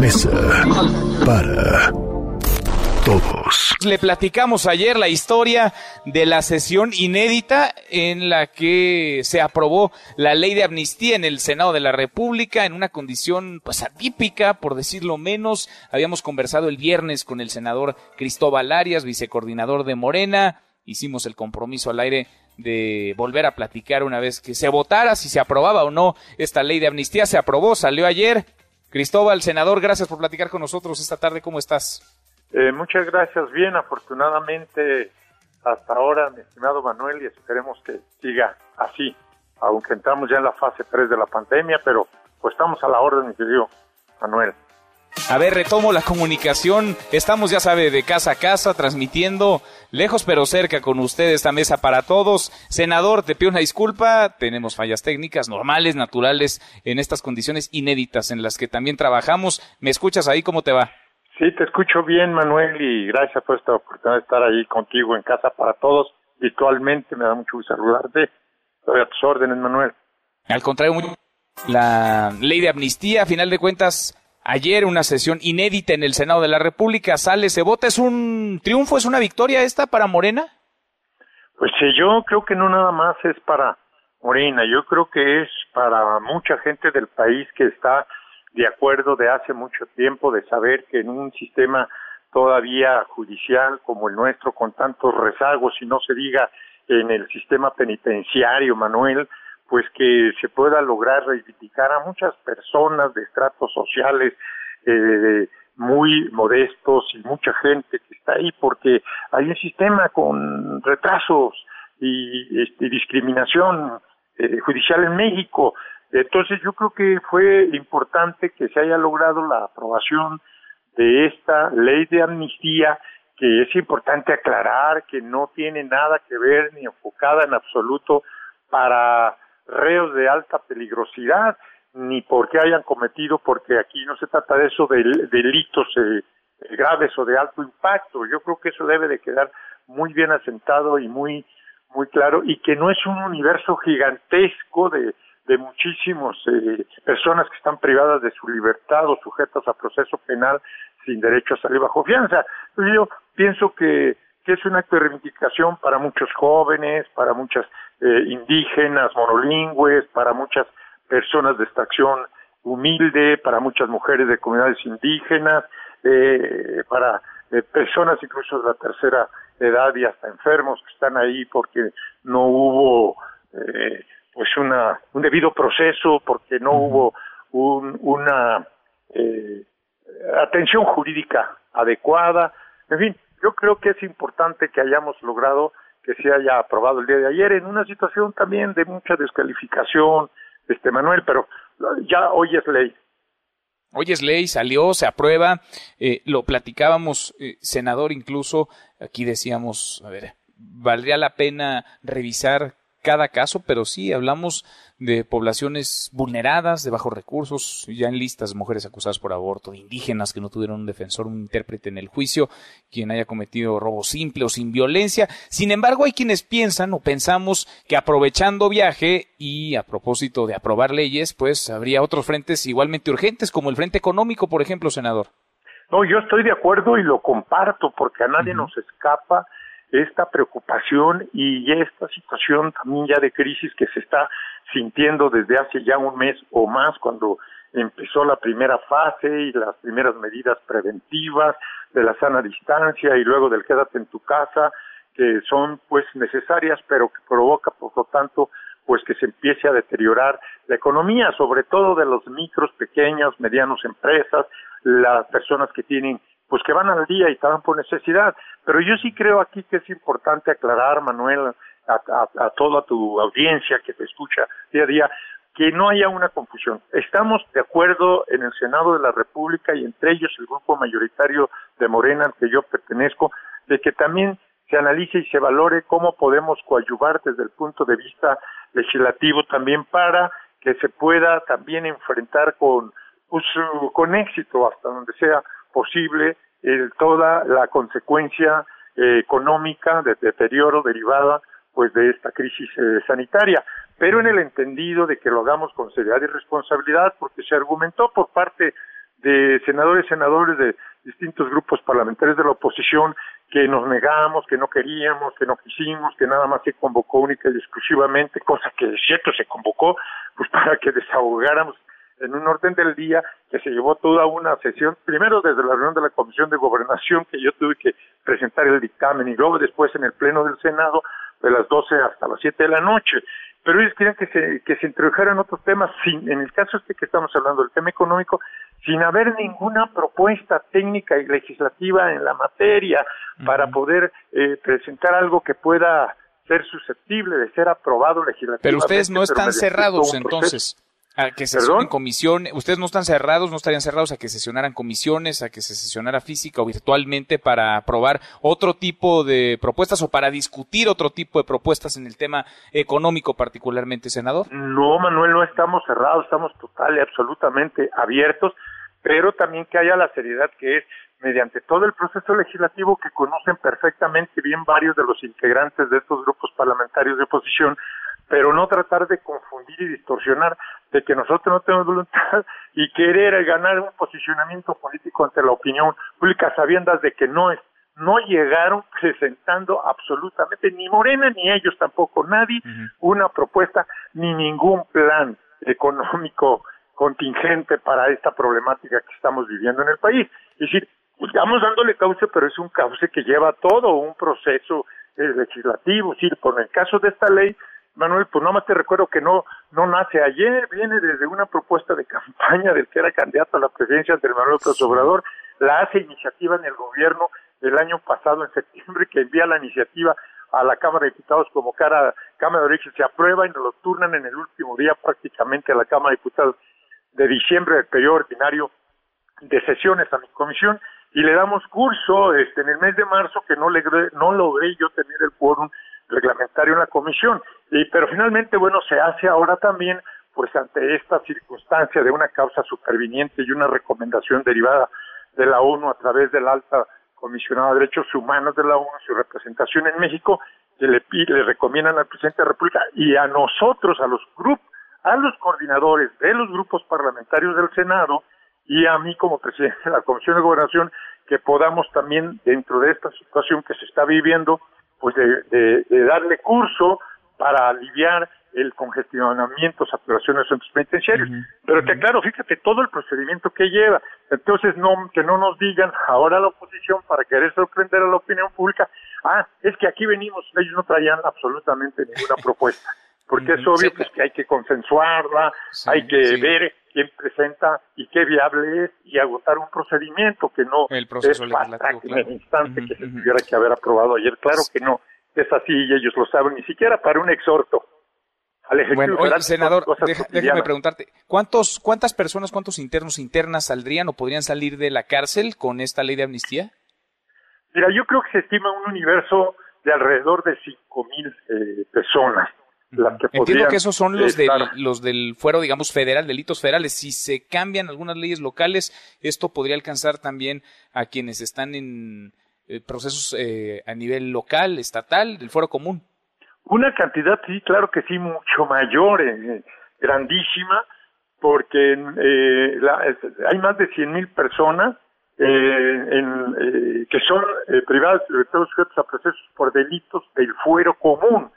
mesa para todos. Le platicamos ayer la historia de la sesión inédita en la que se aprobó la ley de amnistía en el Senado de la República en una condición pues atípica, por decirlo menos. Habíamos conversado el viernes con el senador Cristóbal Arias, vicecoordinador de Morena. Hicimos el compromiso al aire de volver a platicar una vez que se votara si se aprobaba o no esta ley de amnistía. Se aprobó, salió ayer. Cristóbal, senador, gracias por platicar con nosotros esta tarde. ¿Cómo estás? Eh, muchas gracias. Bien, afortunadamente hasta ahora, mi estimado Manuel, y esperemos que siga así, aunque entramos ya en la fase 3 de la pandemia, pero pues estamos a la orden, mi querido Manuel. A ver, retomo la comunicación. Estamos, ya sabe, de casa a casa, transmitiendo lejos pero cerca con usted esta mesa para todos. Senador, te pido una disculpa. Tenemos fallas técnicas normales, naturales, en estas condiciones inéditas en las que también trabajamos. ¿Me escuchas ahí? ¿Cómo te va? Sí, te escucho bien, Manuel, y gracias por esta oportunidad de estar ahí contigo en casa para todos, virtualmente. Me da mucho gusto saludarte. Estoy a tus órdenes, Manuel. Al contrario, la ley de amnistía, a final de cuentas, Ayer una sesión inédita en el Senado de la República. Sale, se vota, ¿es un triunfo, es una victoria esta para Morena? Pues sí, yo creo que no nada más es para Morena, yo creo que es para mucha gente del país que está de acuerdo de hace mucho tiempo de saber que en un sistema todavía judicial como el nuestro, con tantos rezagos, y no se diga en el sistema penitenciario, Manuel, pues que se pueda lograr reivindicar a muchas personas de estratos sociales eh, muy modestos y mucha gente que está ahí porque hay un sistema con retrasos y este, discriminación eh, judicial en México. Entonces yo creo que fue importante que se haya logrado la aprobación de esta ley de amnistía que es importante aclarar que no tiene nada que ver ni enfocada en absoluto para reos de alta peligrosidad, ni porque hayan cometido, porque aquí no se trata de eso, de delitos eh, graves o de alto impacto. Yo creo que eso debe de quedar muy bien asentado y muy muy claro y que no es un universo gigantesco de, de muchísimas eh, personas que están privadas de su libertad o sujetas a proceso penal sin derecho a salir bajo fianza. Yo pienso que, que es un acto de reivindicación para muchos jóvenes, para muchas eh, indígenas, monolingües, para muchas personas de extracción humilde, para muchas mujeres de comunidades indígenas, eh, para eh, personas incluso de la tercera edad y hasta enfermos que están ahí porque no hubo eh, pues una un debido proceso, porque no hubo un, una eh, atención jurídica adecuada. En fin, yo creo que es importante que hayamos logrado que se haya aprobado el día de ayer en una situación también de mucha descalificación, este Manuel, pero ya hoy es ley. Hoy es ley, salió, se aprueba, eh, lo platicábamos, eh, senador, incluso aquí decíamos, a ver, valdría la pena revisar cada caso, pero sí hablamos de poblaciones vulneradas, de bajos recursos, ya en listas mujeres acusadas por aborto, de indígenas que no tuvieron un defensor, un intérprete en el juicio, quien haya cometido robo simple o sin violencia. Sin embargo, hay quienes piensan o pensamos que aprovechando viaje y a propósito de aprobar leyes, pues habría otros frentes igualmente urgentes, como el frente económico, por ejemplo, senador. No, yo estoy de acuerdo y lo comparto porque a nadie nos escapa esta preocupación y esta situación también ya de crisis que se está sintiendo desde hace ya un mes o más cuando empezó la primera fase y las primeras medidas preventivas de la sana distancia y luego del quédate en tu casa que son pues necesarias pero que provoca por lo tanto pues que se empiece a deteriorar la economía sobre todo de los micros pequeñas medianos empresas las personas que tienen pues que van al día y estaban por necesidad. Pero yo sí creo aquí que es importante aclarar, Manuel, a, toda tu audiencia que te escucha día a día, que no haya una confusión. Estamos de acuerdo en el Senado de la República y entre ellos el grupo mayoritario de Morena al que yo pertenezco, de que también se analice y se valore cómo podemos coadyuvar desde el punto de vista legislativo también para que se pueda también enfrentar con, pues, con éxito hasta donde sea posible toda la consecuencia eh, económica de deterioro derivada pues de esta crisis eh, sanitaria, pero en el entendido de que lo hagamos con seriedad y responsabilidad, porque se argumentó por parte de senadores senadores de distintos grupos parlamentarios de la oposición que nos negamos, que no queríamos, que no quisimos, que nada más se convocó única y exclusivamente, cosa que es cierto se convocó, pues para que desahogáramos en un orden del día que se llevó toda una sesión, primero desde la reunión de la Comisión de Gobernación, que yo tuve que presentar el dictamen, y luego después en el Pleno del Senado, de las 12 hasta las 7 de la noche. Pero ellos querían que se, que se introdujeran otros temas, sin, en el caso este que estamos hablando, el tema económico, sin haber ninguna propuesta técnica y legislativa en la materia para poder eh, presentar algo que pueda ser susceptible de ser aprobado legislativamente. Pero ustedes no están cerrados entonces a que sesionen comisión, ustedes no están cerrados, no estarían cerrados a que sesionaran comisiones, a que se sesionara física o virtualmente para aprobar otro tipo de propuestas o para discutir otro tipo de propuestas en el tema económico particularmente, senador. No, Manuel, no estamos cerrados, estamos total y absolutamente abiertos, pero también que haya la seriedad que es mediante todo el proceso legislativo que conocen perfectamente bien varios de los integrantes de estos grupos parlamentarios de oposición, pero no tratar de confundir y distorsionar de que nosotros no tenemos voluntad y querer ganar un posicionamiento político ante la opinión pública sabiendas de que no es no llegaron presentando absolutamente ni Morena ni ellos tampoco nadie una propuesta ni ningún plan económico contingente para esta problemática que estamos viviendo en el país. Es decir, estamos dándole cauce, pero es un cauce que lleva todo un proceso eh, legislativo. Es decir, por el caso de esta ley, Manuel, pues nada más te recuerdo que no, no nace. Ayer, viene desde una propuesta de campaña del que era candidato a la presidencia del Manuel López Obrador, la hace iniciativa en el gobierno el año pasado, en septiembre, que envía la iniciativa a la Cámara de Diputados como cara, Cámara de Origen, se aprueba y nos lo turnan en el último día prácticamente a la Cámara de Diputados de diciembre del periodo ordinario de sesiones a mi comisión. Y le damos curso este en el mes de marzo que no logré, no logré yo tener el quórum reglamentario en la comisión. Y, pero finalmente, bueno, se hace ahora también, pues ante esta circunstancia de una causa superviniente y una recomendación derivada de la ONU a través del alta comisionada de derechos humanos de la ONU, su representación en México, que le, le recomiendan al presidente de la República y a nosotros, a los grupos, a los coordinadores de los grupos parlamentarios del Senado y a mí como presidente de la Comisión de Gobernación, que podamos también, dentro de esta situación que se está viviendo, pues de, darle curso para aliviar el congestionamiento, saturación de centros penitenciarios. Pero que claro, fíjate todo el procedimiento que lleva. Entonces, no que no nos digan ahora la oposición para querer sorprender a la opinión pública, ah, es que aquí venimos, ellos no traían absolutamente ninguna propuesta. Porque es obvio pues, que hay que consensuarla, hay que ver quién presenta y qué viable es y agotar un procedimiento que no el proceso es en el instante que se tuviera que haber aprobado ayer. Claro que no, es así y ellos lo saben, ni siquiera para un exhorto. Al bueno, oye, senador, déjame preguntarte, ¿cuántos, ¿cuántas personas, cuántos internos internas saldrían o podrían salir de la cárcel con esta ley de amnistía? Mira, yo creo que se estima un universo de alrededor de cinco mil eh, personas. Entiendo que esos son los, del, los del fuero, digamos, federal, delitos federales. Si se cambian algunas leyes locales, esto podría alcanzar también a quienes están en eh, procesos eh, a nivel local, estatal, del fuero común. Una cantidad, sí, claro que sí, mucho mayor, eh, grandísima, porque hay más de 100 mil personas en, que son privadas sujetos a procesos por delitos del fuero común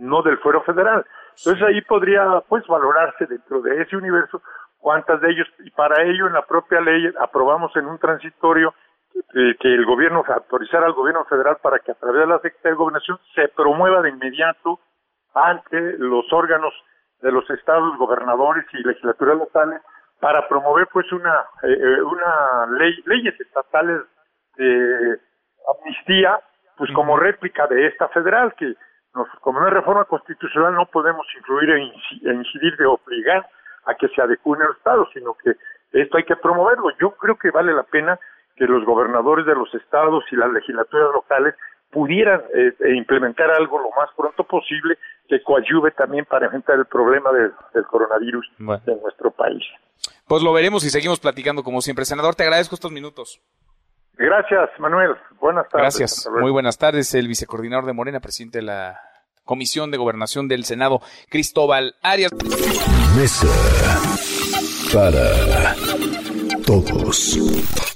no del fuero federal. Entonces ahí podría pues valorarse dentro de ese universo cuántas de ellos, y para ello en la propia ley aprobamos en un transitorio eh, que el gobierno autorizara al gobierno federal para que a través de la Secretaría de Gobernación se promueva de inmediato ante los órganos de los estados, gobernadores y legislaturas locales para promover pues una eh, eh, una ley leyes estatales de amnistía pues como réplica de esta federal que como no hay reforma constitucional, no podemos influir e incidir de obligar a que se adecúen al Estado, sino que esto hay que promoverlo. Yo creo que vale la pena que los gobernadores de los estados y las legislaturas locales pudieran eh, e implementar algo lo más pronto posible que coadyuve también para enfrentar el problema del coronavirus en nuestro país. Pues lo veremos y seguimos platicando como siempre. Senador, te agradezco estos minutos. Gracias, Manuel. Buenas tardes. Gracias. Muy buenas tardes. El vicecoordinador de Morena, presidente de la Comisión de Gobernación del Senado, Cristóbal Arias. Mesa para todos.